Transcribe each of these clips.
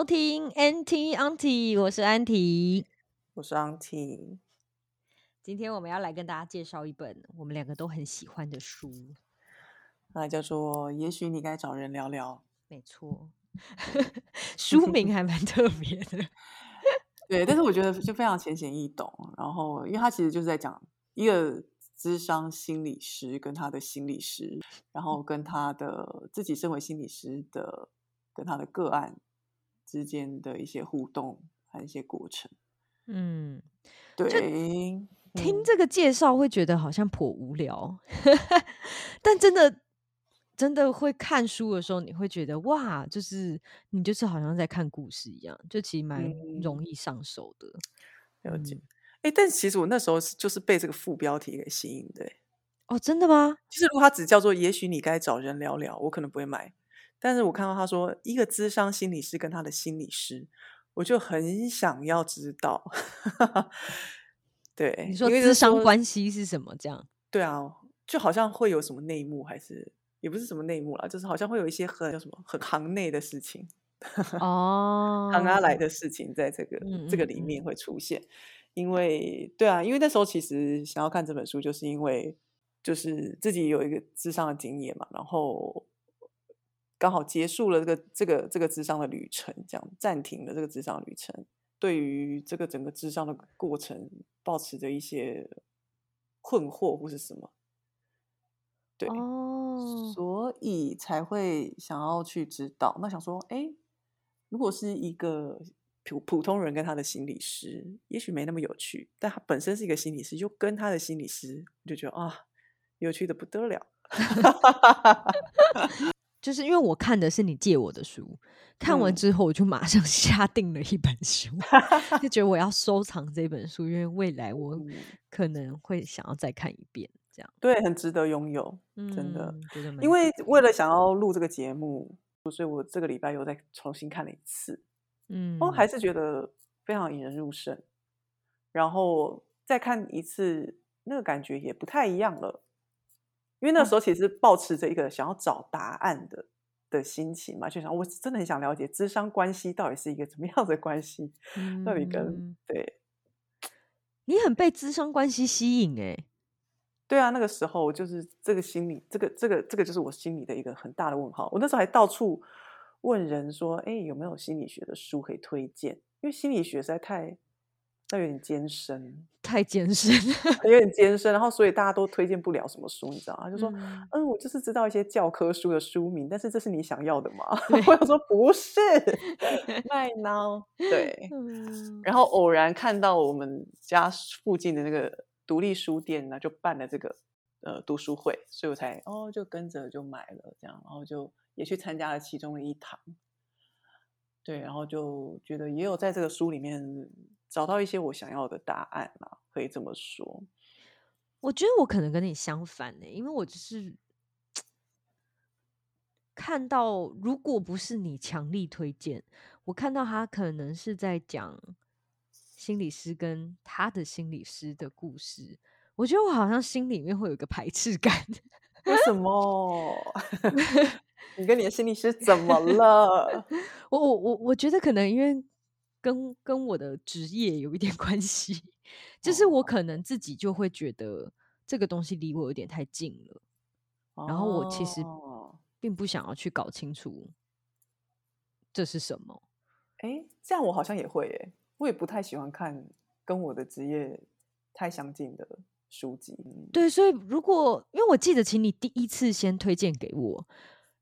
收听 NT Auntie，我是安婷。我是 Auntie。今天我们要来跟大家介绍一本我们两个都很喜欢的书。那叫做《也许你该找人聊聊没错，书名还蛮特别的。》。对，但是我觉得就非常浅显易懂。然后，因为他其实就是在讲一个智商心理师跟他的心理师，然后跟他的自己身为心理师的跟他的个案之间的一些互动和一些过程。嗯，对，听嗯这个介绍会觉得好像颇无聊，但真的真的会看书的时候，你会觉得哇，就是你就是好像在看故事一样，就其实蛮容易上手的。了解嗯。哎、但其实我那时候是就是被这个副标题给吸引的、欸。哦，真的吗？其实如果他只叫做“也许你该找人聊聊”，我可能不会买。但是我看到他说一个智商心理师跟他的心理师，我就很想要知道。对，你说智商说关系是什么？这样对啊，就好像会有什么内幕，还是也不是什么内幕啦，就是好像会有一些很叫什么很行内的事情，哦，行阿来的事情，在这个、嗯这个里面会出现。因为对啊，因为那时候其实想要看这本书，就是因为就是自己有一个智商的经验嘛，然后刚好结束了这个这个这个智商的旅程，这样暂停了这个智商旅程。对于这个整个智商的过程，保持着一些困惑或是什么，对，哦，所以才会想要去知道。那想说，哎，如果是一个普普通人跟他的心理师，也许没那么有趣，但他本身是一个心理师，就跟他的心理师，我就觉得啊，有趣的不得了。就是因为我看的是你借我的书，看完嗯之后我就马上 下定了一本书，就觉得我要收藏这本书，因为未来我嗯可能会想要再看一遍，这样对，很值得拥有，真的。因为为了想要录这个节目，所以我这个礼拜又再重新看了一次。嗯哦，还是觉得非常引人入胜。然后再看一次，那个感觉也不太一样了。因为那哦时候其实抱持着一个想要找答案的的心情嘛，就想我真的很想了解智商关系到底是一个怎么样的关系，到底跟嗯对你很被智商关系吸引哎、对啊，那个时候就是这个心理，这个这个这个就是我心里的一个很大的问号。我那时候还到处问人说，哎，有没有心理学的书可以推荐？因为心理学实在太，那有点艰深，太艰深了。有点艰深，然后所以大家都推荐不了什么书，你知道吗？就说，嗯嗯，我就是知道一些教科书的书名，但是这是你想要的吗？对 我想说不是，right now，对。嗯然后偶然看到我们家附近的那个独立书店呢，就办了这个呃读书会，所以我才哦就跟着就买了这样，然后就也去参加了其中的一堂。对，然后就觉得也有在这个书里面找到一些我想要的答案啦，可以这么说。我觉得我可能跟你相反呢、因为我只是看到，如果不是你强力推荐，我看到他可能是在讲心理师跟他的心理师的故事，我觉得我好像心里面会有一个排斥感。为什么？你跟你的心理师怎么了？我我我我觉得可能因为跟跟我的职业有一点 关系，就是我可能自己就会觉得这个东西离我有点太近了。然后我其实哦并不想要去搞清楚这是什么。哎，这样我好像也会诶，我也不太喜欢看跟我的职业太相近的书籍。嗯对，所以如果因为我记得，请你第一次先推荐给我，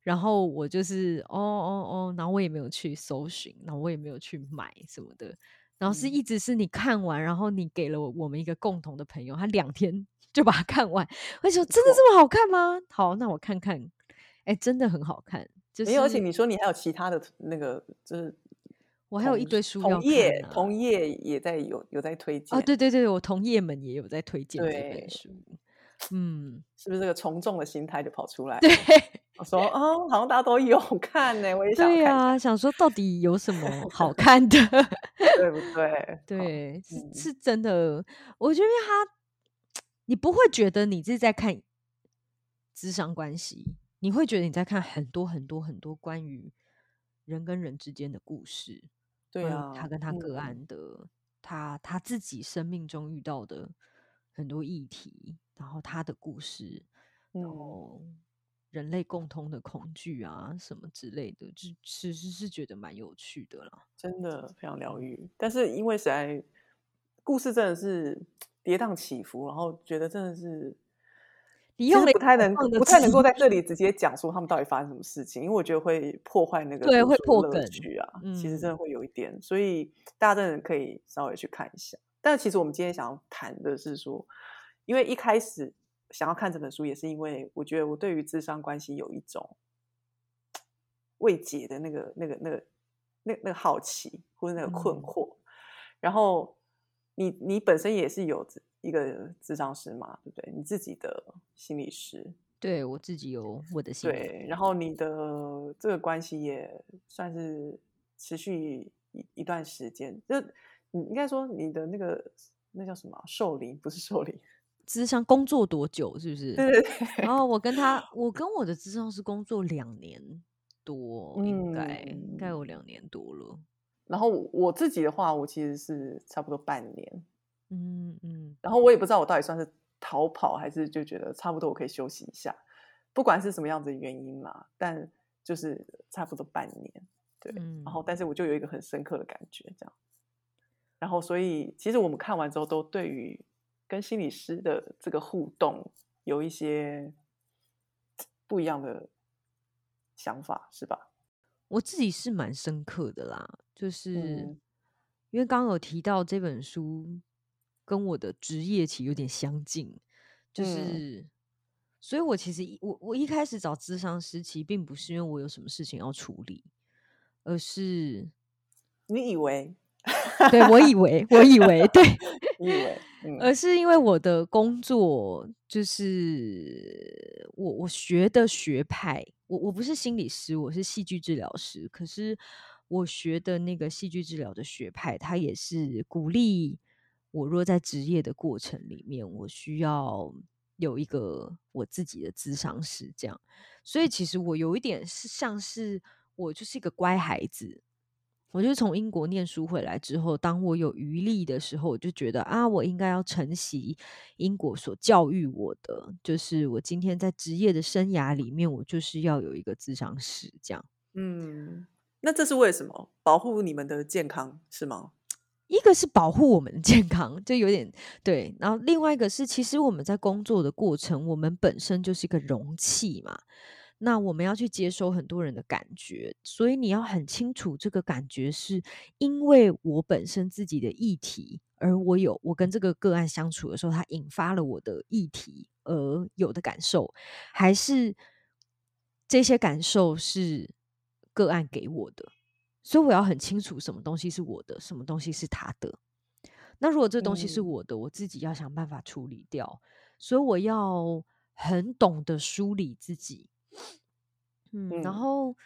然后我就是哦哦哦，然后我也没有去搜寻，然后我也没有去买什么的，然后是嗯。一直是你看完，然后你给了我我们一个共同的朋友，他两天 就把它看完，我就说真的这么好看吗？好，那我看看，哎，真的很好看，就没有，而且你说你还有其他的那个，就是我还有一堆书要同业看啊。同业也在有有在推荐哦，对对对，我同业们也有在推荐这本书，嗯，是不是这个从众的心态就跑出来？对。我说哦，好像大家都有 看呢，我也想对要看对啊，想说到底有什么好看的？对不对？好，对，是嗯是真的。我觉得他，你不会觉得你是在看智商关系，你会觉得你在看很多很多很多关于人跟人之间的故事，对啊，他跟他个嗯案的，他他自己生命中遇到的很多议题，然后他的故事，然嗯，后人类共通的恐惧啊什么之类的，就其实是觉得蛮有趣的啦。真的非常疗嗯愈。但是因为实在故事真的是跌宕起伏，然后觉得真的是。其你用了一个实不太能不太能够在这里直接讲说他们到底发生什么事情，因为我觉得会破坏那个对会破梗趣啊。其实真嗯的会有一点，所以大家真的可以稍微去看一下。但其实我们今天想要谈的是说，因为一开始想要看这本书，也是因为我觉得我对于智商关系有一种未解的那个、那个、那个、那那个好奇或者那个困嗯惑。然后你你本身也是有一个智商师嘛，对不对？你自己的心理师，对我自己有我的心理对，然后你的这个关系也算是持续一一段时间，就你应该说你的那个那叫什么啊受龄，不是受龄，智商工作多久？是不是？对对对，然后我跟他，我跟我的智商是工作两年多，应该、应该嗯有两年多了。然后我自己的话，我其实是差不多半年，嗯嗯，然后我也不知道我到底算是逃跑，还是就觉得差不多我可以休息一下，不管是什么样子的原因嘛，但就是差不多半年，对，嗯然后但是我就有一个很深刻的感觉，这样，然后所以其实我们看完之后，都对于跟心理师的这个互动有一些不一样的想法，是吧？我自己是蛮深刻的啦，就是、嗯因为刚刚有提到这本书跟我的职业其实有点相近，就嗯是，所以我其实我我一开始找智商师，其实并不是因为我有什么事情要处理，而是你以为？对我以为我以为对，你以为？嗯而是因为我的工作就是我我学的学派，我我不是心理师，我是戏剧治疗师。可是我学的那个戏剧治疗的学派，它也是鼓励我若在职业的过程里面，我需要有一个我自己的智商师这样。所以其实我有一点是像是我就是一个乖孩子，我就从英国念书回来之后，当我有余力的时候，我就觉得啊，我应该要承袭英国所教育我的，就是我今天在职业的生涯里面，我就是要有一个智商师这样。嗯，那这是为什么？保护你们的健康是吗？一个是保护我们的健康，就有点对，然后另外一个是，其实我们在工作的过程，我们本身就是一个容器嘛。那我们要去接收很多人的感觉，所以你要很清楚这个感觉是因为我本身自己的议题，而我有我跟这个个案相处的时候，它引发了我的议题而有的感受，还是这些感受是个案给我的，所以我要很清楚什么东西是我的，什么东西是他的。那如果这东西是嗯我的，我自己要想办法处理掉，所以我要很懂得梳理自己。嗯，然嗯后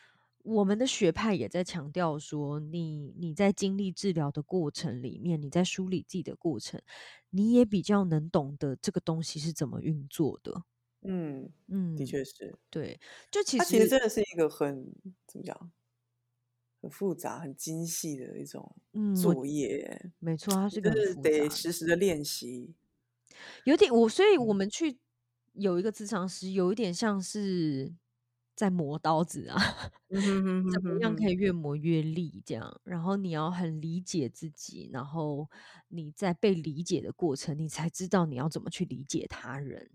我们的学派也在强调说，你你在经历治疗的过程里面，你在梳理自己的过程，你也比较能懂得这个东西是怎么运作的。嗯嗯，的嗯，确是。对，就其它其实实真的是一个很怎么讲，很复杂、很精细的一种嗯，作业，没错，它你是个就是得。实时的练习。有点我，所以我嗯们去有一个咨商师，有一点像是在磨刀子啊，怎么样可以越磨越利这样。然后你要很理解自己，然后你在被理解的过程，你才知道你要怎么去理解他人。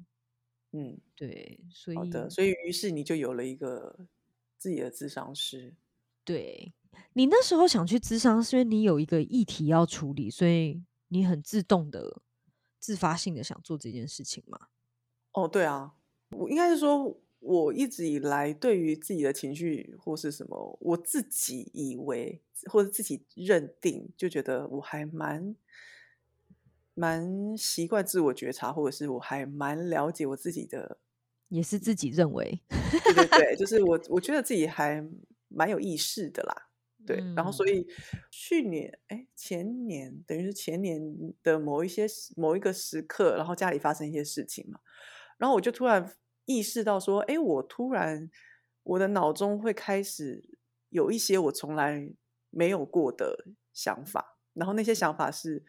嗯，对，所好的。以所以于是你就有了一个自己的智商师。对你那时候想去智商，是因为你有一个议题要处理，所以你很自动的、自发性的想做这件事情嘛？哦，对啊，我应该是说，我一直以来对于自己的情绪或是什么，我自己以为或者自己认定，就觉得我还蛮蛮习惯自我觉察，或者是我还蛮了解我自己的。也是自己认为，对对对，就是我我觉得自己还蛮有意识的啦。对，然后所嗯以去年哎前年等于是前年的某一些某一个时刻，然后家里发生一些事情嘛，然后我就突然意识到说，哎，我突然我的脑中会开始有一些我从来没有过的想法，然后那些想法是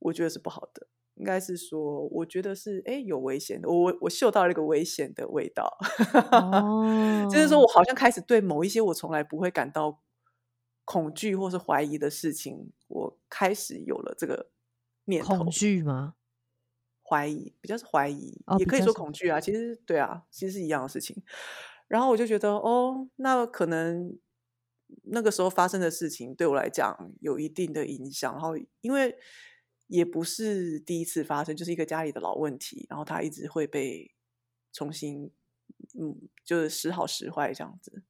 我觉得是不好的，应该是说我觉得是哎有危险的，我我嗅到了一个危险的味道，就是说哦，我好像开始对某一些我从来不会感到恐惧或是怀疑的事情，我开始有了这个念恐头。惧吗？怀疑，比较是怀疑，哦，也可以说恐惧啊。其实对啊，其实是一样的事情。然后我就觉得，哦，那可能那个时候发生的事情对我来讲有一定的影响。然后因为也不是第一次发生，就是一个家里的老问题，然后它一直会被重新，嗯，就是时好时坏这样子。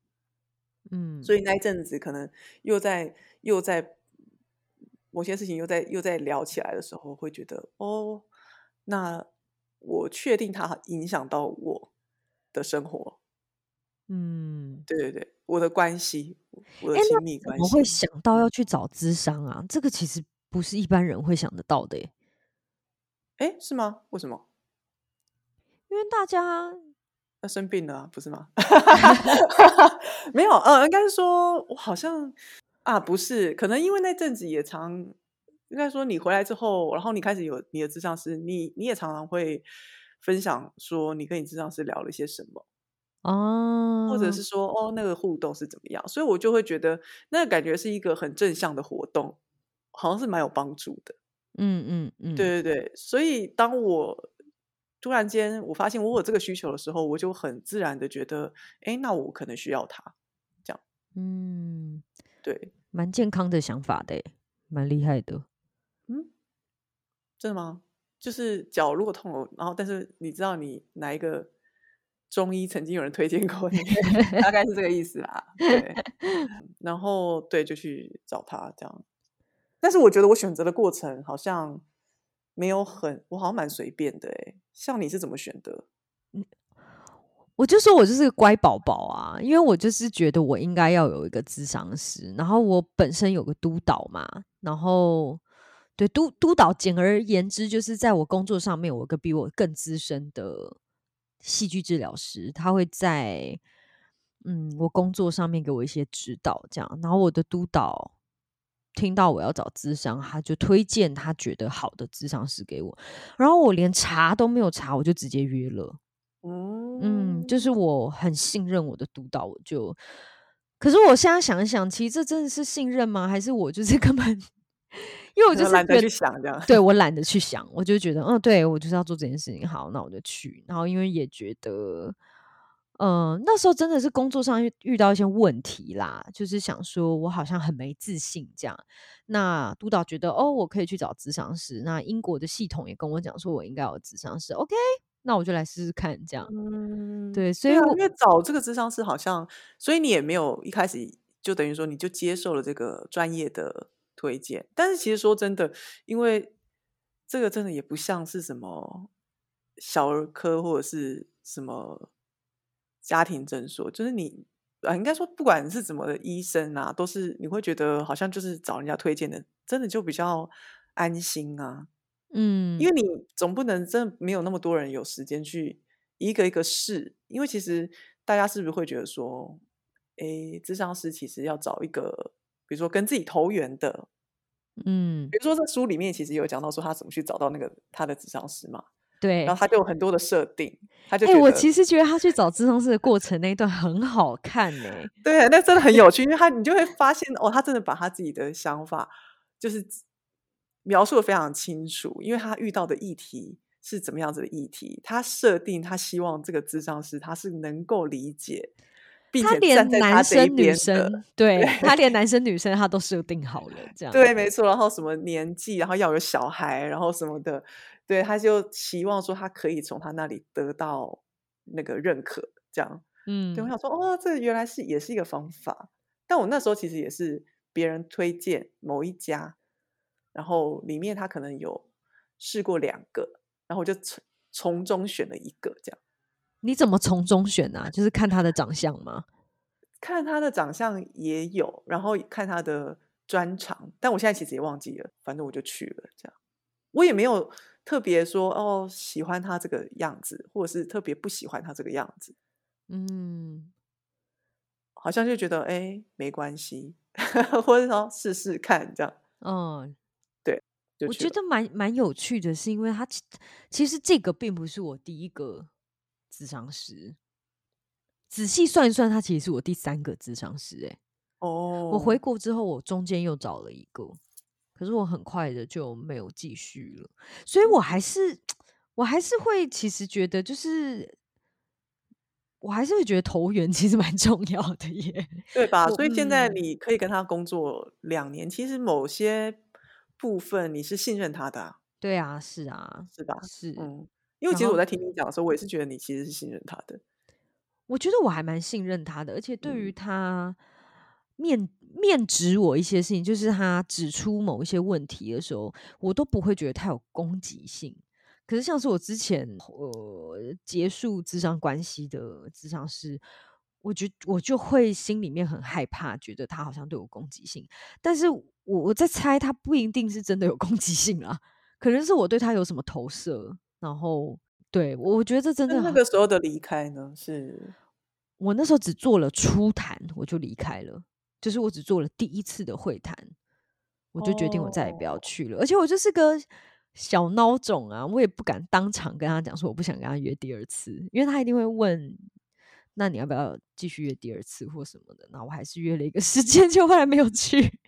嗯所以那一阵子可能又在又在某些事情又在又在聊起来的时候，会觉得哦，那我确定它影响到我的生活，嗯，对对对，我的关系，我的亲密关系，我会想到要去找咨商啊？这个其实不是一般人会想得到的耶，哎，是吗？为什么？因为大家那生病了啊、不是吗？没有，呃，应该是说我好像啊，不是，可能因为那阵子也常，应该说你回来之后，然后你开始有你的智商师，你你也常常会分享说你跟你智商师聊了一些什么哦，或者哦，是说哦那个互动是怎么样，所以我就会觉得那个感觉是一个很正向的活动，好像是蛮有帮助的。嗯嗯嗯，对对对，所以当我突然间我发现我有这个需求的时候，我就很自然的觉得，哎，那我可能需要它，这样嗯，对，蛮健康的想法的耶，蛮厉害的。嗯，真的吗？就是脚如果痛了，然后但是你知道你哪一个中医曾经有人推荐过你，大概是这个意思啦。对，然后对就去找他这样，但是我觉得我选择的过程好像没有很，我好像蛮随便的哎。像你是怎么选的？我就说我就是个乖宝宝啊，因为我就是觉得我应该要有一个智商师，然后我本身有个督导嘛，然后对督督导，简而言之就是在我工作上面，我一个比我更资深的戏剧治疗师，他会在嗯我工作上面给我一些指导，这样，然后我的督导。听到我要找咨商，他就推荐他觉得好的咨商师给我，然后我连查都没有查，我就直接约了。嗯，嗯，就是我很信任我的督导，我就，可是我现在想一想，其实这真的是信任吗？还是我就是 根本，因为我就是懒得，去想这样。对我懒得去想，我就觉得，嗯，对我就是要做这件事情，好，那我就去。然后因为也觉得，嗯、那时候真的是工作上遇遇到一些问题啦，就是想说我好像很没自信这样。那督导觉得，哦，我可以去找咨商师。那英国的系统也跟我讲说，我应该有咨商师。OK，那我就来试试看这样。嗯，对，所以因为找这个咨商师好像，所以你也没有一开始就等于说你就接受了这个专业的推荐，但是其实说真的，因为这个真的也不像是什么小儿科或者是什么家庭诊所，就是你啊，应该说不管是怎么的医生啊，都是你会觉得好像就是找人家推荐的，真的就比较安心啊。嗯因为你总不能真的没有那么多人有时间去一个一个试，因为其实大家是不是会觉得说，诶，智商师其实要找一个，比如说跟自己投缘的，嗯，比如说在书里面其实有讲到说他怎么去找到那个他的智商师嘛，对然后。他就有很多的设定，他就哎、我其实觉得他去找智商师的过程那一段很好看呢、对，那真的很有趣，因为他你就会发现哦，他真的把他自己的想法就是描述的非常清楚，因为他遇到的议题是怎么样子的议题，他设定他希望这个智商师他是能够理解，并他连男生女。生，对他连男生女生他都设定好了，这样。对，没错。然后什么年纪，然后要有小孩，然后什么的，对，他就期望说他可以从他那里得到那个认可，这样。嗯对，我嗯想说，哦，这原来是也是一个方法。但我那时候其实也是别人推荐某一家，然后里面他可能有试过两个，然后我就从从中选了一个，这样。你怎么从中选啊？就是看他的长相吗？看他的长相也有，然后看他的专长，但我现在其实也忘记了，反正我就去了，这样。我也没有特别说哦喜欢他这个样子，或者是特别不喜欢他这个样子，嗯，好像就觉得哎没关系，或者说试试看这样，哦，就去了。我觉得蛮蛮有趣的，是因为他其其实这个并不是我第一个智商师，仔细算一算，他其实是我第三个智商师、欸。我回哦，国之后，我中间又找了一个，可是我很快的就没有继续了，所以我还是我还是会其实觉得就是。我还是会觉得投缘其实蛮重要的耶。对吧？所以现在嗯，你可以跟他工作两年，其实某些部分你是信任他的啊，对啊，是啊，是吧？是。嗯，因为其实我在听你讲的时候，我也是觉得你其实是信任他的。我觉得我还蛮信任他的，而且对于嗯他面面指我一些事情，就是他指出某一些问题的时候，我都不会觉得他有攻击性。可是像是我之前呃结束智商关系的智商师，我觉我就会心里面很害怕，觉得他好像对我攻击性。但是我我在猜，他不一定是真的有攻击性啦，可能是我对他有什么投射，然后对我我觉得这真的那个时候的离开呢？是我那时候只做了初谈，我就离开了，就是我只做了第一次的会谈，我就决定我再也不要哦，去了。而且我就是个小孬种啊，我也不敢当场跟他讲说我不想跟他约第二次，因为他一定会问，那你要不要继续约第二次或什么的？那我还是约了一个时间，就后来没有去。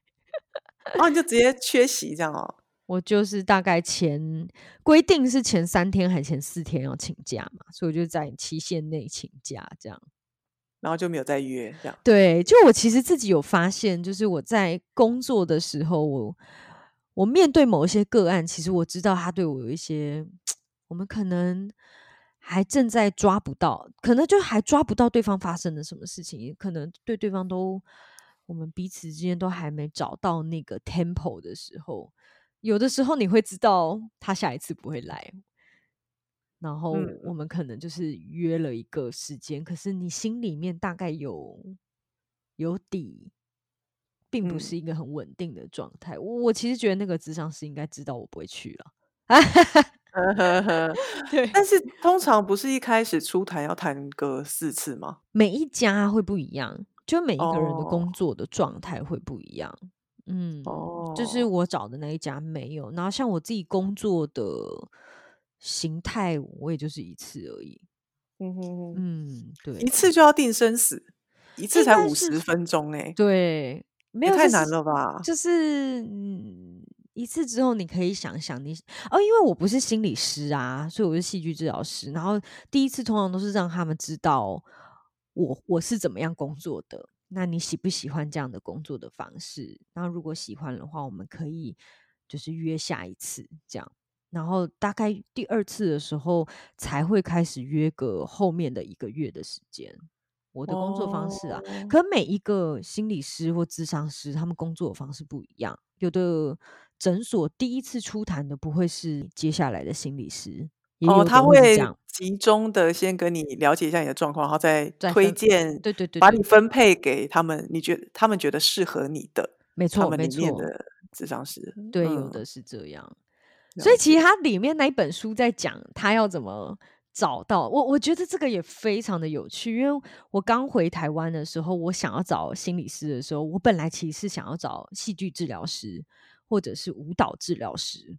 哦，你就直接缺席这样哦？我就是大概前规定是前三天还前四天要请假嘛，所以我就在期限内请假这样。然后就没有再约这样。对，就我其实自己有发现，就是我在工作的时候，我我面对某一些个案，其实我知道他对我有一些，我们可能还正在抓不到，可能就还抓不到对方发生了什么事情，可能对对方都我们彼此之间都还没找到那个 tempo 的时候，有的时候你会知道他下一次不会来，然后嗯我们可能就是约了一个时间，可是你心里面大概有有底，并不嗯，是一个很稳定的状态。我我其实觉得那个智商是应该知道我不会去了。对，但是通常不是一开始出谈要谈个四次吗？每一家会不一样，就每一个人的哦工作的状态会不一样。嗯，就是哦，我找的那一家没有，然后像我自己工作的形态，我也就是一次而已。嗯哼哼，嗯，一，次就要定生死，一次才五十分钟哎，对，没有，太难就是了吧？就是嗯，一次之后你可以想想你哦，因为我不是心理师啊，所以我是戏剧治疗师。然后第一次通常都是让他们知道我我是怎么样工作的，那你喜不喜欢这样的工作的方式？那如果喜欢的话，我们可以就是约下一次这样。然后大概第二次的时候才会开始约个后面的一个月的时间。我的工作方式啊，哦，可每一个心理师或咨商师，他们工作的方式不一样。有的诊所第一次出谈的不会是接下来的心理师，也哦，他会集中的先跟你了解一下你的状况，然后再推荐对对对把你分配给他们，你觉得他们觉得适合你的，没错没他们里面错，的智商师。对，有嗯，的是这样。所以其。实它里面那一本书在讲他要怎么找到我，我觉得这个也非常的有趣。因为我刚回台湾的时候，我想要找心理师的时候，我本来其实是想要找戏剧治疗师或者是舞蹈治疗师。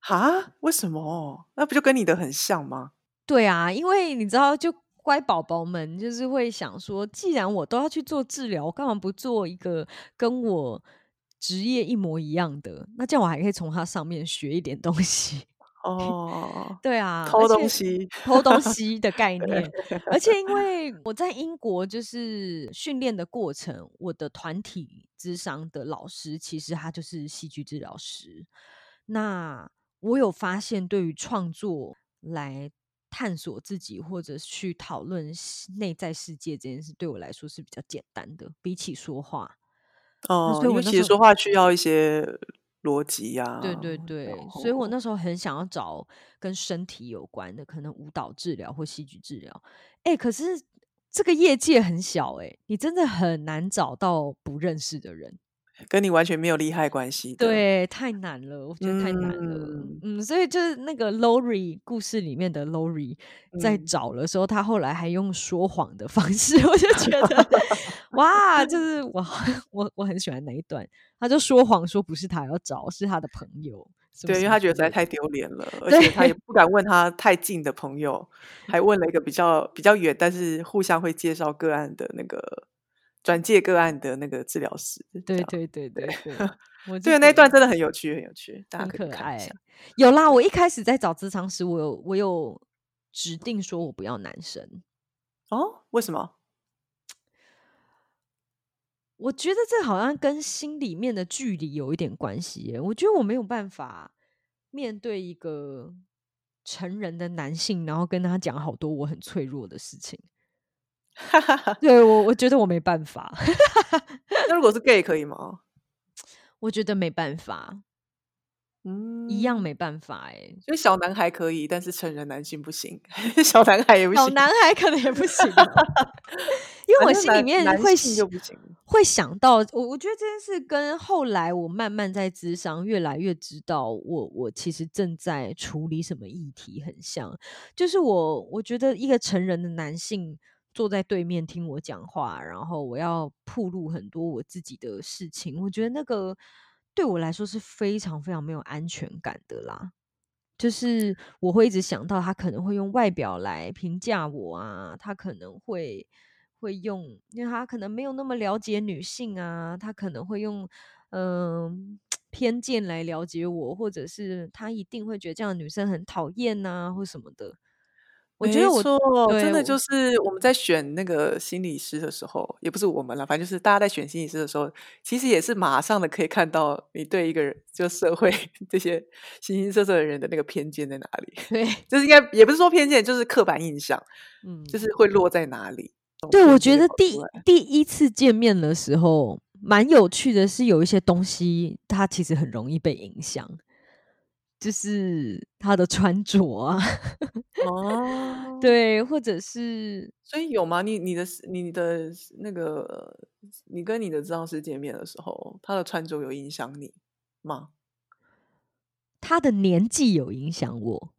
哈？为什么？那不就跟你的很像吗？对啊，因为你知道，就乖宝宝们就是会想说，既然我都要去做治疗，我干嘛不做一个跟我职业一模一样的？那这样我还可以从它上面学一点东西。哦，对啊，偷东西。偷东西的概念，而且因为我在英国就是训练的过程，我的团体智商的老师其实他就是戏剧治疗师。那我有发现，对于创作来探索自己或者去讨论内在世界这件事，对我来说是比较简单的，比起说话。哦，因为其实说话需要一些逻辑呀，对对然对，所以我那时候很想要找跟身体有关的，可能舞蹈治疗或戏剧治疗。哎，可是这个业界很小哎、你真的很难找到不认识的人。跟你完全没有利害关系。对，太难了，我觉得太难了。嗯嗯，所以就是那个 Lori 故事里面的 Lori 在嗯找的时候，他后来还用说谎的方式，我就觉得 哇，就是我我我很喜欢那一段，他就说谎说不是他要找，是他的朋友。对，因为他觉得实在太丢脸了，而且他也不敢问他太近的朋友，还问了一个比较比较远，但是互相会介绍个案的那个转介个案的那个治疗师。对对对对对，我 就对，那一段真的很有趣，很有趣，大家很可以看一下。。有啦，我一开始在找咨商师，我有我有指定说我不要男生。哦，为什么？我觉得这好像跟心里面的距离有一点关系耶。我觉得我没有办法面对一个成人的男性，然后跟他讲好多我很脆弱的事情。对我，我觉得我没办法，那如果是 gay 可以吗？我觉得没办法，嗯，一样。没办法哎。所以小男孩可以，但是成人男性不行，小男孩也不行小，男孩可能也不行啊，因为我心里面会想性就不行。会想到我，我觉得这件事跟后来我慢慢在智商越来越知道我，我其实正在处理什么议题很像，就是我我觉得一个成人的男性坐在对面听我讲话，然后我要铺露很多我自己的事情，我觉得那个对我来说是非常非常没有安全感的啦。就是我会一直想到他可能会用外表来评价我啊，他可能会会用，因为他可能没有那么了解女性啊，他可能会用嗯、偏见来了解我，或者是他一定会觉得这样的女生很讨厌呐，或什么的。我觉得我真的就是我们在选那个心理师的时候，也不是我们了，反正就是大家在选心理师的时候，其实也是马上的可以看到你对一个人，就社会 这些形形色色的人的那个偏见在哪里，对，就是应该也不是说偏见，就是刻板印象，嗯，就是会落在哪里。对，我觉得第第一次见面的时候，蛮有趣的，是有一些东西它其实很容易被影响，就是他的穿着啊，哦，对，或者是所以有吗？你你的你的那个，你跟你的治疗师见面的时候，他的穿着有影响你吗？他的年纪有影响我。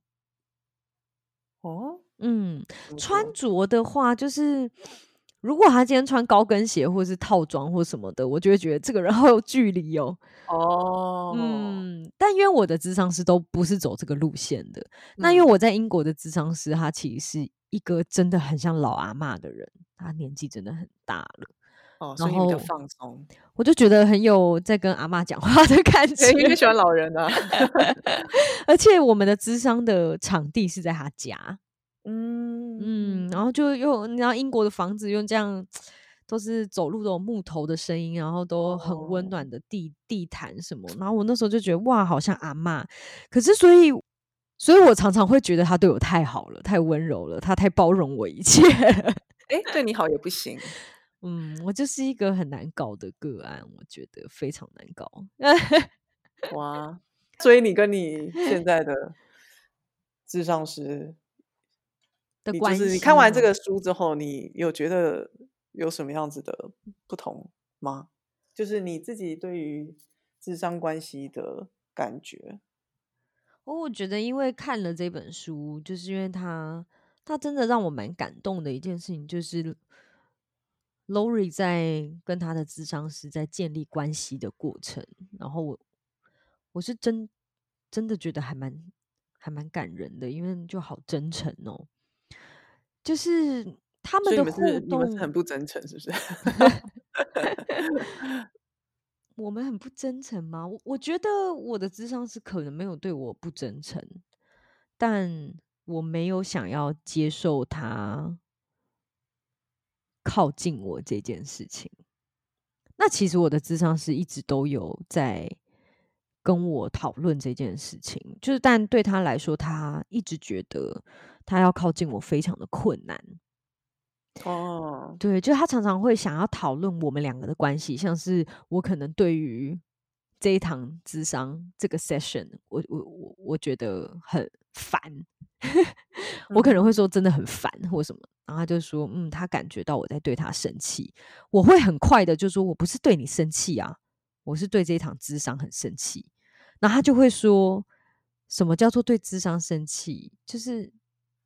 哦，嗯，穿着的话，就是如果他今天穿高跟鞋或是套装或什么的，我就会觉得这个人好有距离哦。哦，嗯，但因为我的智商师都不是走这个路线的，那因为嗯我在英国的智商师，他其实是一个真的很像老阿妈的人，他年纪真的很大了，哦，然所以你比较后放松，我就觉得很有在跟阿妈讲话的感觉，因为喜觉。欢老人啊。而且我们的智商的场地是在他家，嗯嗯，然后就又你知道英国的房子又这样，都是走路都有木头的声音，然后都很温哦暖的地地毯什么，然后我那时候就觉得哇，好像阿嬷。可是所以，所以我常常会觉得他对我太好了，太温柔了，他太包容我一切。哎，对你好也不行。嗯，我就是一个很难搞的个案，我觉得非常难搞。哇，所以你跟你现在的智商师，你就的关是你看完这个书之后，你有觉得有什么样子的不同吗？就是你自己对于智商关系的感觉。哦，我觉得因为看了这本书，就是因为他他真的让我蛮感动的一件事情，就是 Lori 在跟他的智商师在建立关系的过程，然后我我是真真的觉得还蛮还蛮感人的，因为就好真诚哦，就是他们们的互是你们是很，不真诚，是不是？我们很不真诚吗？我我觉得我的智商是可能没有对我不真诚，但我没有想要接受他靠近我这件事情。那其实我的智商是一直都有在跟我讨论这件事情，就是但对他来说，他一直觉得他要靠近我非常的困难。哦，对，就他常常会想要讨论我们两个的关系，像是我可能对于这一堂智商这个 session，我我我我觉得很烦，我可能会说真的很烦或什么，然后他就说，嗯，他感觉到我在对他生气，我会很快的就说我不是对你生气啊，我是对这一堂智商很生气。然后他就会说什么叫做对智商生气？就是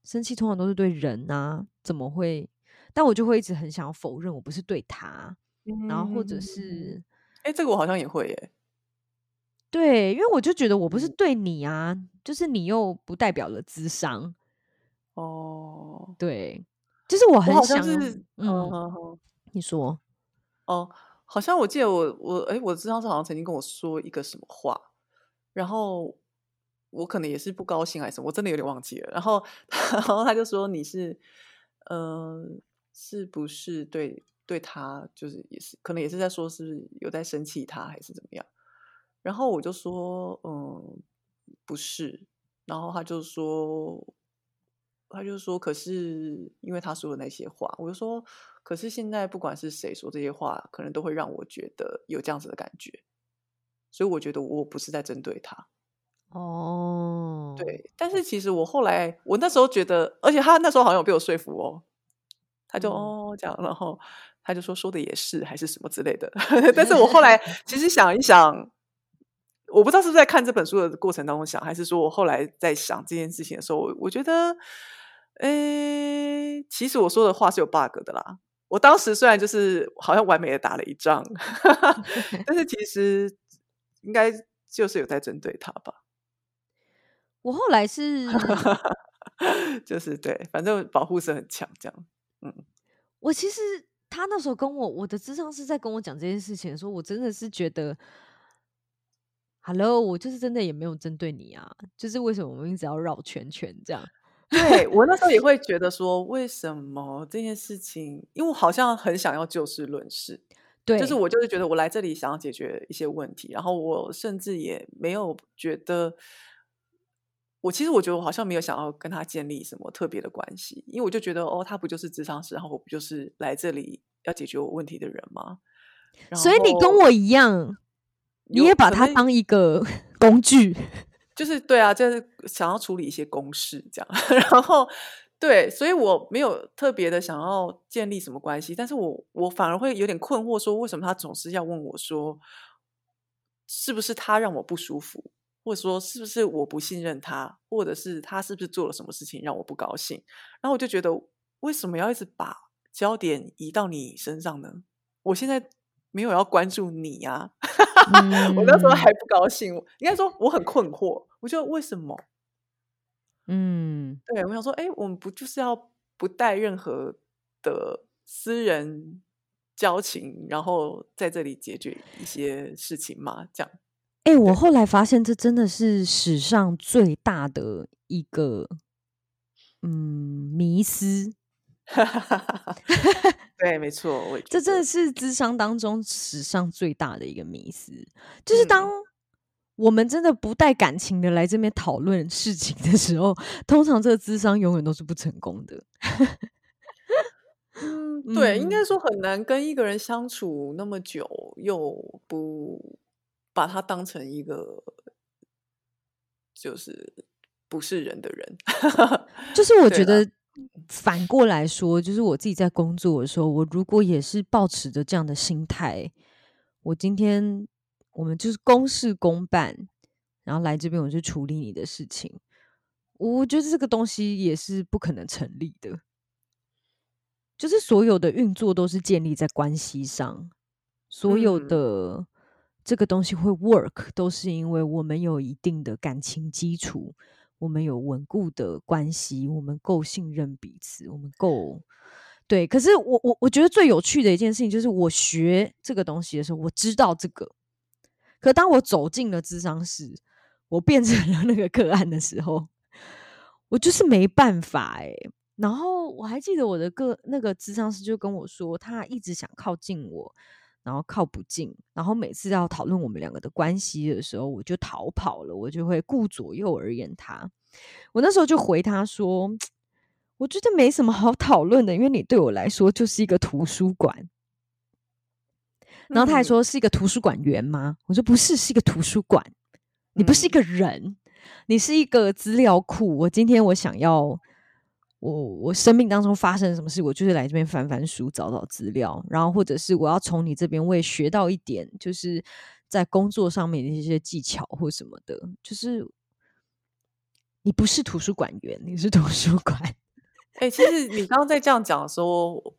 生气通常都是对人啊，怎么会？但我就会一直很想要否认我不是对他，然后或者是，哎，这个我好像也会耶。对，因为我就觉得我不是对你啊，就是你又不代表了智商。哦，对，就是我很想，嗯，你说，哦，好像我记得我我哎，我智商是好像曾经跟我说一个什么话，然后我可能也是不高兴还是什么，我真的有点忘记了。然后然后他就说你是，嗯。是不是对对他就是也是可能也是在说是有在生气他还是怎么样？然后我就说嗯不是，然后他就说他就说可是因为他说的那些话，我就说可是现在不管是谁说这些话，可能都会让我觉得有这样子的感觉，所以我觉得我不是在针对他哦，对，但是其实我后来我那时候觉得，而且他那时候好像有被我说服哦。他就哦这样，然后他就说说的也是，还是什么之类的。但是我后来其实想一想，我不知道是不是在看这本书的过程当中想，还是说我后来在想这件事情的时候，我觉得，诶，其实我说的话是有 bug 的啦。我当时虽然就是好像完美的打了一仗，但是其实应该就是有在针对他吧。我后来是，就是对，反正保护色很强，这样。嗯，我其实他那时候跟我，我的智商是在跟我讲这件事情的时候，我真的是觉得，Hello，我就是真的也没有针对你啊，就是为什么我们一直要绕圈圈这样？对我那时候也会 觉得说，为什么这件事情？因为我好像很想要就事论事，对，就是我就是觉得我来这里想要解决一些问题，然后我甚至也没有觉得。我其实我觉得我好像没有想要跟他建立什么特别的关系，因为我就觉得哦，他不就是智商师，然后我不就是来这里要解决我问题的人吗？所以你跟我一样，你也把他当一个 工具，就是对啊，就是想要处理一些公事这样。然后对，所以我没有特别的想要建立什么关系，但是我我反而会有点困惑，说为什么他总是要问我说，是不是他让我不舒服？或者说是不是我不信任他，或者是他是不是做了什么事情让我不高兴？然后我就觉得，为什么要一直把焦点移到你身上呢？我现在没有要关注你呀，我那时候还不高兴。应该说我很困惑，我就为什么？嗯，对，我想说，哎，我们不就是要不带任何的私人交情，然后在这里解决一些事情吗？这样。哎，我后来发现，这真的是史上最大的一个嗯迷思。对，没错，我这真的是智商当中史上最大的一个迷思。就是当我们真的不带感情的来这边讨论事情的时候，通常这个智商永远都是不成功的。嗯，对，应该说很难跟一个人相处那么久，又不。把他当成一个就是不是人的人，就是我觉得反过来说，就是我自己在工作的时候，我如果也是保持着这样的心态，我今天我们就是公事公办，然后来这边我就处理你的事情，我觉得这个东西也是不可能成立的。就是所有的运作都是建立在关系上，所有的。这个东西会 work，都是因为我们有一定的感情基础，我们有稳固的关系，我们够信任彼此，我们够对。可是我我我觉得最有趣的一件事情就是，我学这个东西的时候，我知道这个，可当我走进了智商室，我变成了那个个案的时候，我就是没办法哎。然后我还记得我的个那个智商师就跟我说，他一直想靠近我。然后靠不近，然后每次要讨论我们两个的关系的时候，我就逃跑了，我就会顾左右而言他。我那时候就回他说：“我觉得没什么好讨论的，因为你对我来说就是一个图书馆。”然后他还说：“是一个图书馆员吗？”我说：“不是，是一个图书馆。你不是一个人，你是一个资料库。我今天我想要。”我我生命当中发生了什么事，我就是来这边翻翻书，找找资料，然后或者是我要从你这边我也学到一点，就是在工作上面的一些技巧或什么的，就是你不是图书馆员，你是图书馆。哎、其实你刚刚在这样讲的时候，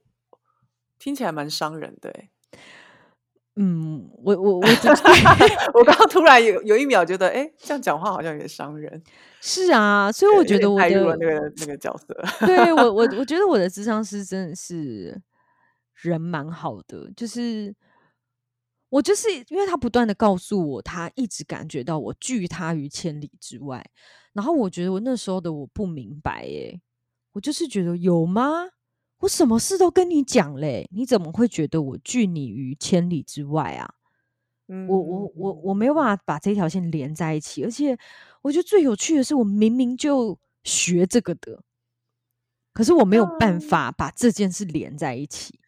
听起来蛮伤人的、欸。嗯，我我我只 我刚刚突然有有一秒觉得，哎、这样讲话好像有点伤人。是啊，所以我觉得我的那个那个角色。对我我我 觉得我的智商师真的是人蛮好的，就是我就是因为他不断的告诉我，他一直感觉到我拒他于千里之外，然后我觉得我那时候的我不明白耶，我就是觉得有吗？我什么事都跟你讲嘞，你怎么会觉得我拒你于千里之外啊？嗯我我我我没有办法把这条线连在一起，而且我觉得最有趣的是，我明明就学这个的，可是我没有办嗯法把这件事连在一起。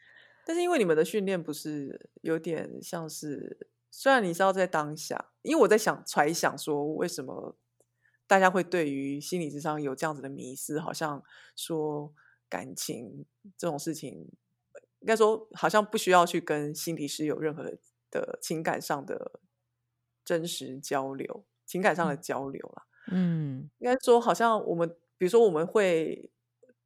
但是因为你们的训练不是有点像是，虽然你是要在当下，因为我在想揣想说，为什么大家会对于心理智商有这样子的迷失，好像说感情这种事情，应该说好像不需要去跟心理师有任何的的情感上的真实交流，情感上的嗯交流啦。嗯应该说，好像我们，比如说，我们会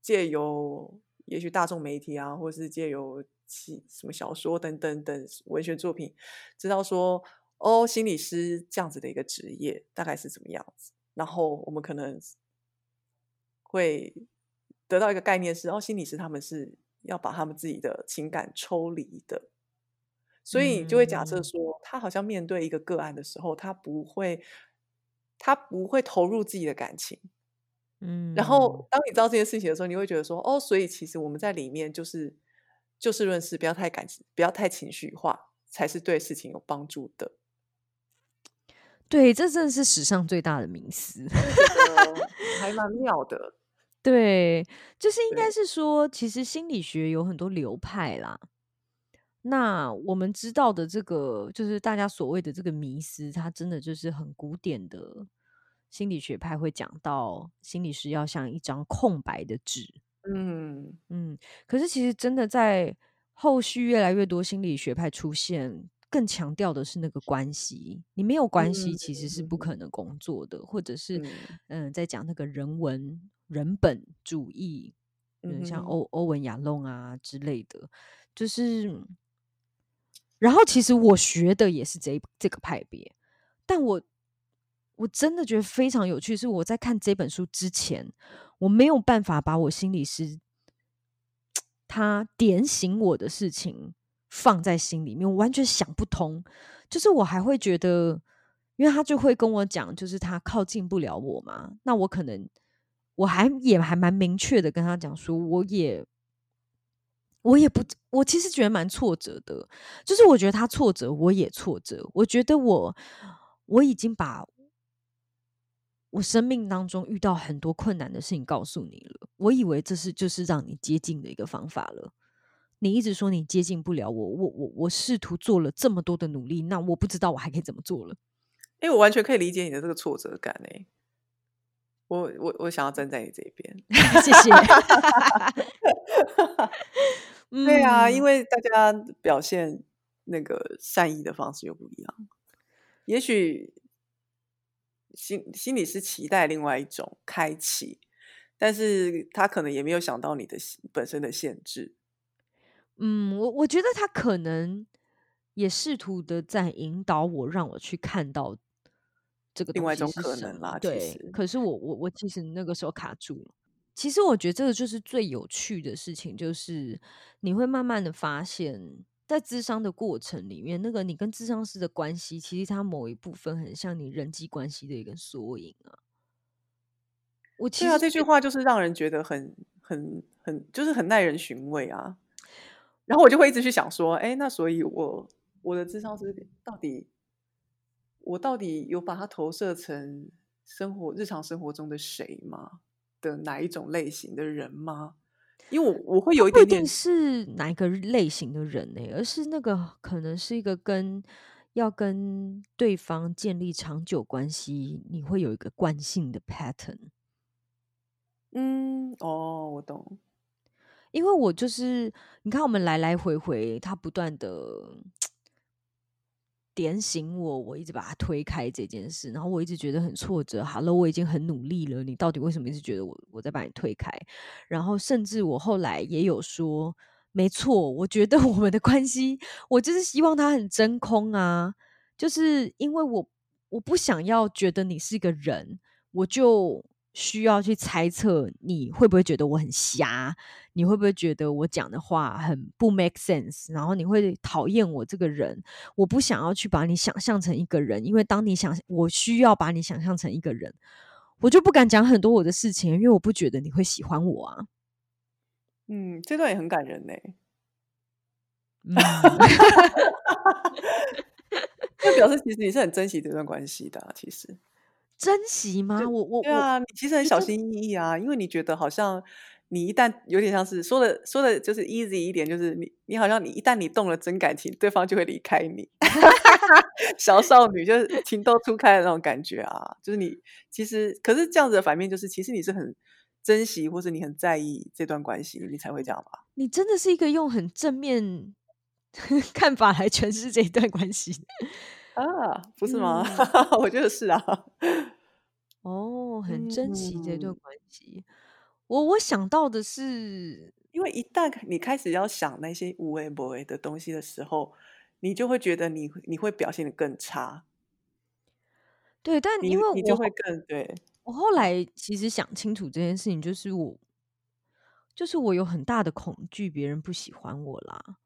借由也许大众媒体啊，或是借由其什么小说等等等文学作品，知道说，哦，心理师这样子的一个职业大概是怎么样子，然后我们可能会得到一个概念是，哦，心理师他们是要把他们自己的情感抽离的。所以你就会假设嗯说，他好像面对一个个案的时候，他不会，他不会投入自己的感情。嗯，然后当你知道这件事情的时候，你会觉得说，哦，所以其实我们在里面就是就事论事，不要太感情，不要太情绪化，才是对事情有帮助的。对，这真的是史上最大的迷思。觉得还蛮妙的。对，就是应该是说，其实心理学有很多流派啦。那我们知道的这个，就是大家所谓的这个迷思，它真的就是很古典的心理学派会讲到，心理师要像一张空白的纸。嗯嗯，可是其实真的在后续越来越多心理学派出现，更强调的是那个关系。你没有关系，其实是不可能工作的，或者是嗯嗯，在讲那个人文人本主义，嗯，像欧欧文亚龙啊之类的，就是。然后其实我学的也是这这个派别，但我我真的觉得非常有趣，是我在看这本书之前，我没有办法把我心理师他点醒我的事情放在心里面，我完全想不通。就是我还会觉得，因为他就会跟我讲，就是他靠近不了我嘛，那我可能我还也还蛮明确的跟他讲说，我也我也不，我其实觉得蛮挫折的，就是我觉得他挫折，我也挫折，我觉得我我已经把。我生命当中遇到很多困难的事情，告诉你了。我以为这是就是让你接近的一个方法了。你一直说你接近不了我，我我我试图做了这么多的努力，那我不知道我还可以怎么做了。哎、我完全可以理解你的这个挫折感哎、我我我想要站在你这边。谢谢。对啊，因为为大家表现那个善意的方式又不一样。也许心心里是期待另外一种开启，但是他可能也没有想到你的本身的限制。嗯，我我觉得他可能也试图的在引导我，让我去看到这个另外一种可能啦其对，可是我我我其实那个时候卡住了。其实我觉得这个就是最有趣的事情，就是你会慢慢的发现，在智商的过程里面，那个你跟智商师的关系，其实它某一部分很像你人际关系的一个缩影啊。我其对啊，实这句话就是让人觉得很很很，就是很耐人寻味啊。然后我就会一直去想说，哎，那所以我我的智商是到底，我到底有把它投射成生活日常生活中的谁吗？的哪一种类型的人吗？因为我我会有一不一定点点，是哪一个类型的人呢、而是那个可能是一个跟要跟对方建立长久关系，你会有一个惯性的 pattern。嗯，哦，我懂，因为我就是你看，我们来来回回，他不断的点醒我，我一直把它推开这件事，然后我一直觉得很挫折。好了，我已经很努力了，你到底为什么一直觉得我我在把你推开？然后甚至我后来也有说，没错，我觉得 我们的关系，我就是希望它很真空啊，就是因为我我不想要觉得你是一个人，我就。需要去猜测你会不会觉得我很瞎，你会不会觉得我讲的话很不 make sense，然后你会讨厌我这个人。我不想要去把你想象成一个人，因为当你想我需要把你想象成一个人，我就不敢讲很多我的事情，因为我不觉得你会喜欢我啊。嗯，这段也很感人呢。嗯，就表示其实你是很珍惜这段关系的，其实。珍惜吗？我我对啊，你其实很小心翼翼啊，因为你觉得好像你一旦有点像是说的说的，就是 easy 一点，就是你你好像你一旦你动了真感情，对方就会离开你。小少女就是情窦初开的那种感觉啊，就是你其实可是这样子的反面就是，其实你是很珍惜或者你很在意这段关系，你才会这样吧？你真的是一个用很正面 看法来诠释这一段关系。啊，不是吗？我觉得是啊。哦，很珍惜这段关系。我我想到的是，因为一旦你开始要想那些无为不为的东西的时候，你就会觉得你你会表现的更差。对，但因为你就会更对。我后来其实想清楚这件事情，就是我，就是我有很大的恐惧别人不喜欢我啦。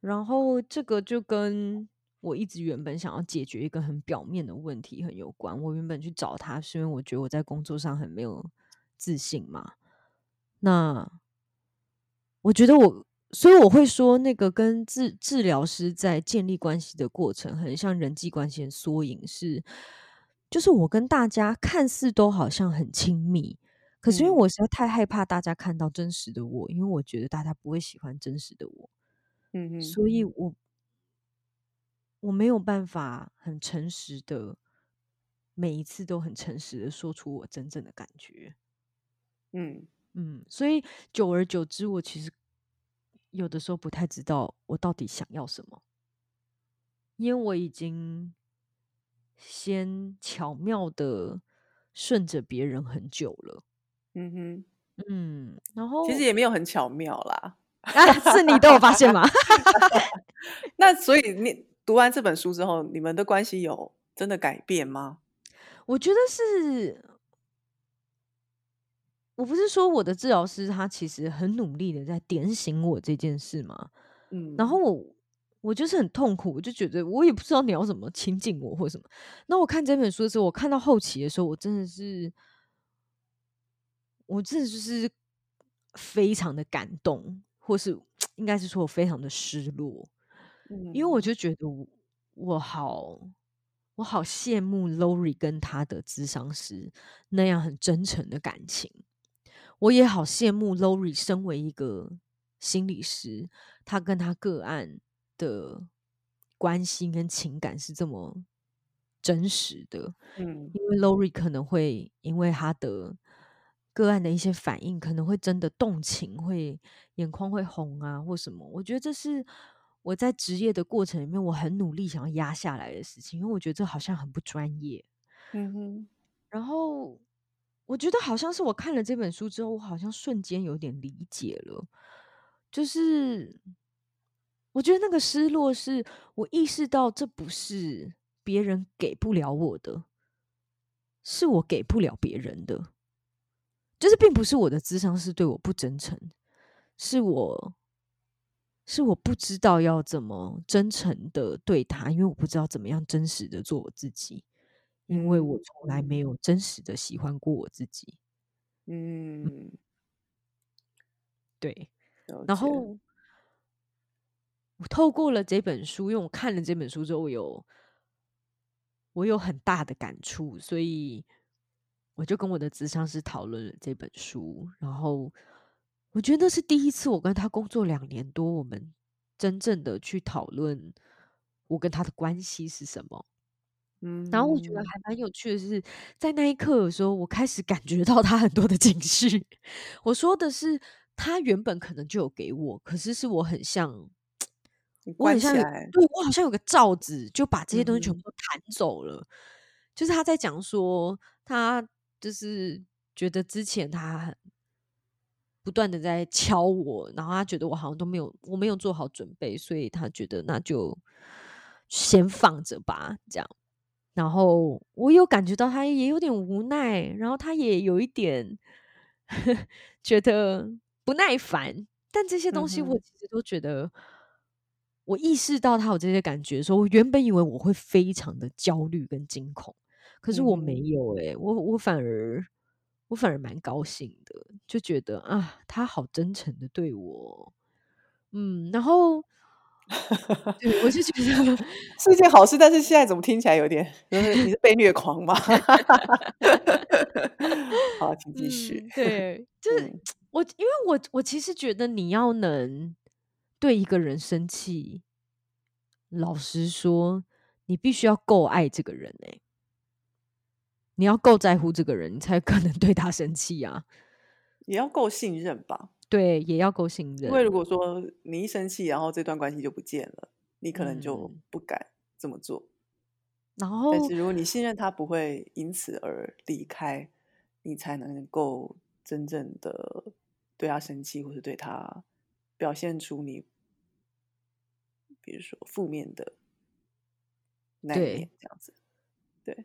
然后这个就跟。我一直原本想要解决一个很表面的问题很有关。我原本去找他，是因为我觉得我在工作上很没有自信嘛。那我觉得我，所以我会说，那个跟治治疗师在建立关系的过程，很像人际关系的缩影。是，就是我跟大家看似都好像很亲密，可是因为我实在太害怕大家看到真实的我，因为我觉得大家不会喜欢真实的我。嗯嗯，所以我。我没有办法很诚实的，每一次都很诚实的说出我真正的感觉。嗯嗯，所以久而久之，我其实有的时候不太知道我到底想要什么，因为我已经先巧妙的顺着别人很久了。嗯哼，嗯，然后其实也没有很巧妙啦，是你都有发现吗？那所以你。读完这本书之后，你们的关系有真的改变吗？我觉得是，我不是说我的治疗师他其实很努力的在点醒我这件事吗？嗯，然后我我就是很痛苦，我就觉得我也不知道你要怎么亲近我或什么。那我看这本书的时候，我看到后期的时候，我真的是，我真的就是非常的感动，或是 应该是说我非常的失落。因为我就觉得我我好我好羡慕 Lori 跟他的智商师那样很真诚的感情，我也好羡慕 Lori 身为一个心理师，他跟他个案的关心跟情感是这么真实的。嗯，因为 Lori 可能会因为他的个案的一些反应，可能会真的动情，会眼眶会红啊，或什么。我觉得这是。我在职业的过程里面，我很努力想要压下来的事情，因为我觉得这好像很不专业。嗯哼。然后我觉得好像是我看了这本书之后，我好像瞬间有点理解了。就是我觉得那个失落，是我意识到这不是别人给不了我的，是我给不了别人的。就是并不是我的智商是对我不真诚，是我。是我不知道要怎么真诚的对他，因为我不知道怎么样真实的做我自己，因为我从来没有真实的喜欢过我自己。嗯，对。然后我透过了这本书，因为我看了这本书之后，我有我有很大的感触，所以我就跟我的咨商师讨论了这本书，然后。我觉得那是第一次，我跟他工作两年多，我们真正的去讨论我跟他的关系是什么。嗯，然后我觉得还蛮有趣的是，在那一刻的时候，我开始感觉到他很多的情绪。我说的是，他原本可能就有给我，可是是我很像我很像对，我好像有个罩子，就把这些东西全部都弹走了。就是他在讲说，他就是觉得之前他很不断的在敲我，然后他觉得我好像都没有我没有做好准备，所以他觉得那就先放着吧，这样。然后我有感觉到他也有点无奈，然后他也有一点 觉得不耐烦，但这些东西我其实都觉得，我意识到他有这些感觉的时候，我原本以为我会非常的焦虑跟惊恐，可是我没有诶、我我反而我反而蛮高兴的，就觉得啊，他好真诚的对我，嗯，然后对我就觉得，是一件好事，但是现在怎么听起来有点，就是你是被虐狂吗？好，请继续。嗯，对，就是嗯我，因为我我其实觉得你要能对一个人生气，老实说，你必须要够爱这个人诶、你要够在乎这个人，你才可能 对他生气啊。也要够信任吧，对，也要够信任因为如。果说你一生气，然后这段关系就不见了，你可能就嗯，不敢这么做。然后但是如果你信任他不会因此而离开，你才能够真正的对他生气，或是对他表现出你，比如说负面的那一面，对，这样子。对，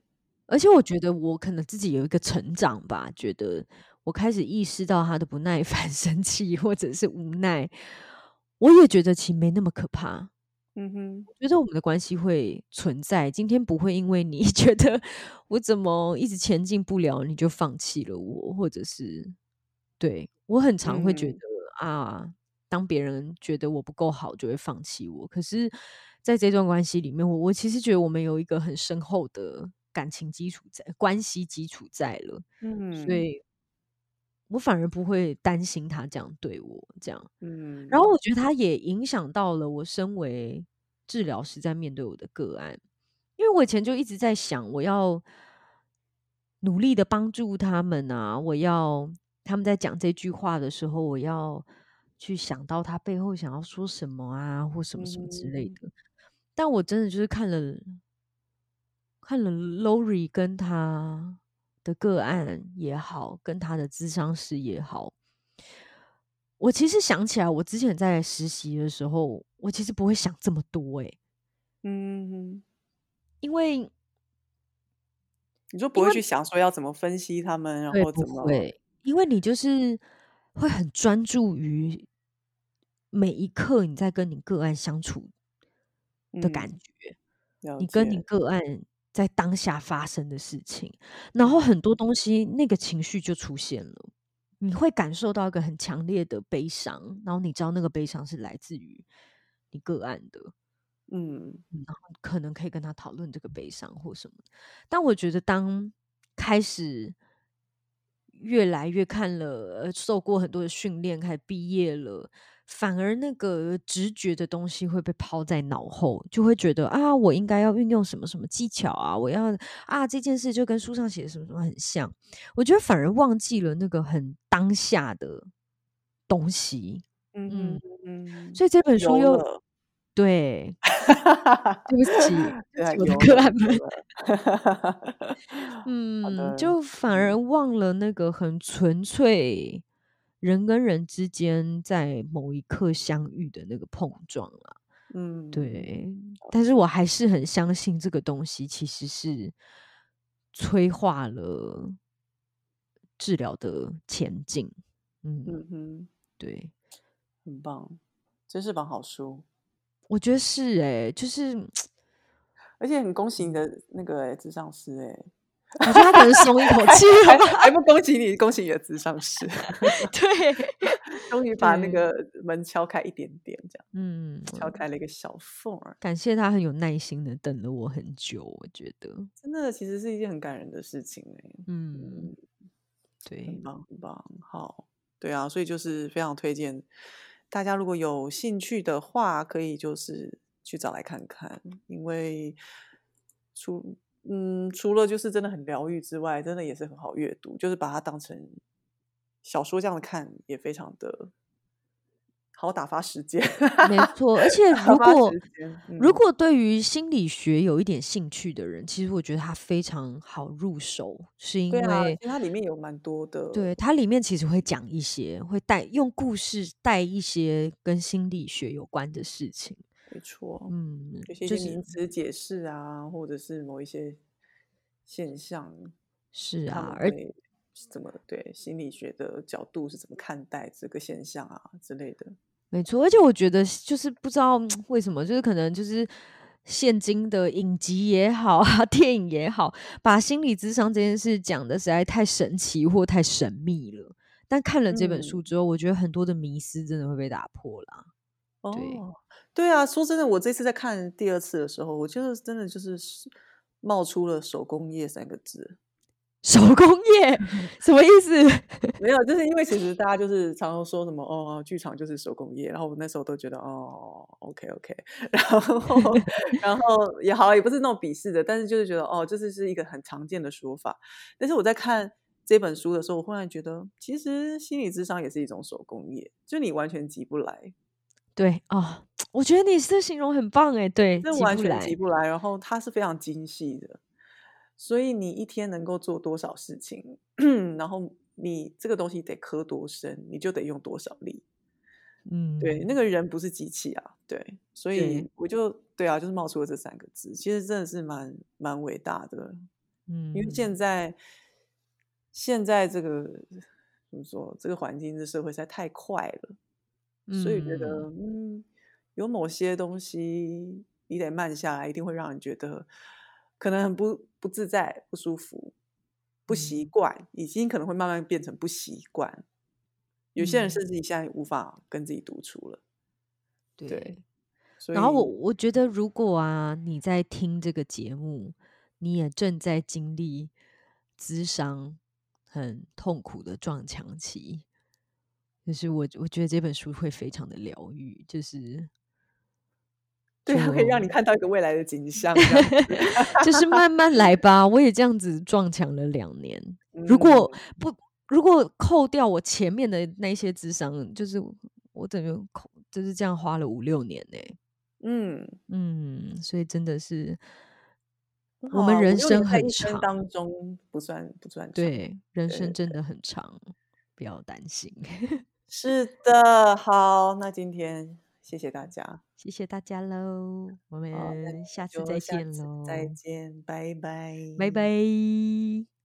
而且我觉得我可能自己有一个成长吧，觉得我开始意识到他的不耐烦、生气或者是无奈，我也觉得其实没那么可怕。嗯哼，觉得我们的关系会存在，今天不会因为你 觉得我怎么一直前进不了，你就放弃了我，或者是对我很常会觉得嗯啊，当别人觉得我不够好，就会放弃我。可是，在这段关系里面，我我其实觉得我们有一个很深厚的感情基础在，关系基础在了，所嗯。以我反而不会担心他这样对我这样。然后嗯。我觉得他也影响到了我身为治疗师在面对我的个案，因为我以前就一直在想，我要努力的帮助他们啊，我要他们在讲这句话的时候，我要去想到他背后想要说什么啊，或什么什么之类嗯。的。但我真的就是看了看了 Lori 跟他的个案也好，跟他的咨商师也好，我其实想起来，我之前在实习的时候，我其实不会想这么多诶、嗯哼，因为你就不会去想说要怎么分析他们，然后怎么会，因为你就是会很专注于每一刻你在跟你个案相处的感嗯觉，了你跟你，个案在当下发生的事情，然后很多东西那个情绪就出现了，你会感受到一个很强烈的悲伤，然后你知道那个悲伤是来自于你个案的，嗯。嗯然后可能可以跟他讨论这个悲伤或什么。但我觉得，当开始越来越看了，呃，受过很多的训练，开始毕业了，反而那个直觉的东西会被抛在脑后，就会觉得啊，我应该要运用什么什么技巧啊，我要啊这件事就跟书上写的什么什么很像。我觉得反而忘记了那个很当下的东西。嗯嗯，嗯，所以这本书又对，对不起，我的有了，个案们。嗯，就反而嗯忘了那个很纯粹人跟人之间在某一刻相遇的那个碰撞啊。嗯，对，但是我还是很相信这个东西其实是催化了治疗的前进。嗯，嗯哼，对，很棒，真是本好书，我觉得是诶、就是而且很恭喜你的那个诶咨商师诶，我觉得他可能松一口气还了吧。还不恭喜你，恭喜你的智商师，对，终于把那对个门敲开一点点，这样嗯，敲开了一个小缝儿，感谢他很有耐心的等了我很久，我觉得，真的其实是一件很感人的事情哎。嗯，嗯，对很，棒，很棒，好，对啊，所以就是非常推荐大家，如果有兴趣的话，可以就是去找来看看，因为除嗯除了就是真的很疗愈之外，真的也是很好阅读，就是把它当成小说这样看，也非常的好打发时间。没错，而且如果如嗯，果对于心理学有一点兴趣的人，其实我觉得它非常好入手，是因为它里面有蛮多的，对它里面其实会讲一些，会带用故事带一些跟心理学有关的事情。没错，嗯，有些名词解释啊，或者是某一些现象，是啊，而怎么对心理学的角度是怎么看待这个现象啊之类的。没错，而且我觉得就是不知道为什么，就是可能就是现今的影集也好啊，电影也好，把心理智商这件事讲的实在太神奇或太神秘了。但看了这本书嗯，之后，我觉得很多的迷思真的会被打破啦。对，哦，对啊，说真的，我这次在看第二次的时候，我觉得真的就是是冒出了手工业三个字。手工业什么意思？没有，就是因为其实大家就是常常说什么哦，剧场就是手工业，然后我那时候都觉得哦，OK OK，然后然后也好，也不是那种鄙视的，但是就是觉得哦，这是是一个很常见的说法。但是我在看这本书的时候，我忽然觉得，其实心理智商也是一种手工业，就你完全急不来，对哦，我觉得你这形容很棒哎，对，这完全急不来然后它是非常精细的。所以你一天能够做多少事情，然后你这个东西得磕多深，你就得用多少力。嗯对，那嗯，个人不是机器啊，对，所，以我就对啊，就是冒出了这三个字，其实真的是蛮蛮伟大的，嗯因为嗯。现在现在这个怎么说，这个环境这社会实在太快了，所以觉得嗯，嗯，有某些东西你得慢下来，一定会让人觉得可能很不不自在、不舒服、不习嗯。惯，已经可能会慢慢变成不习惯。有些人甚嗯，至你现在无法跟自己独处了，对，对。所然后我我觉得，如果啊你在听这个节目，你也正在经历咨商很痛苦的撞墙期，就是我我觉得这本书会非常的疗愈，就是对，它可以让你看到一个未来的景 象。就是慢慢来吧。我也这样子撞墙了两年，如果嗯，不如果扣掉我前面的那些智商，就是我等于扣就是这样花了五六年呢、嗯，嗯，所以真的是我们人生很长，当中不算不算长，对，人生真的很长，不要担心。是的，好，那今天谢谢大家，谢谢大家喽，我们下次再见喽再，见，拜拜。拜拜。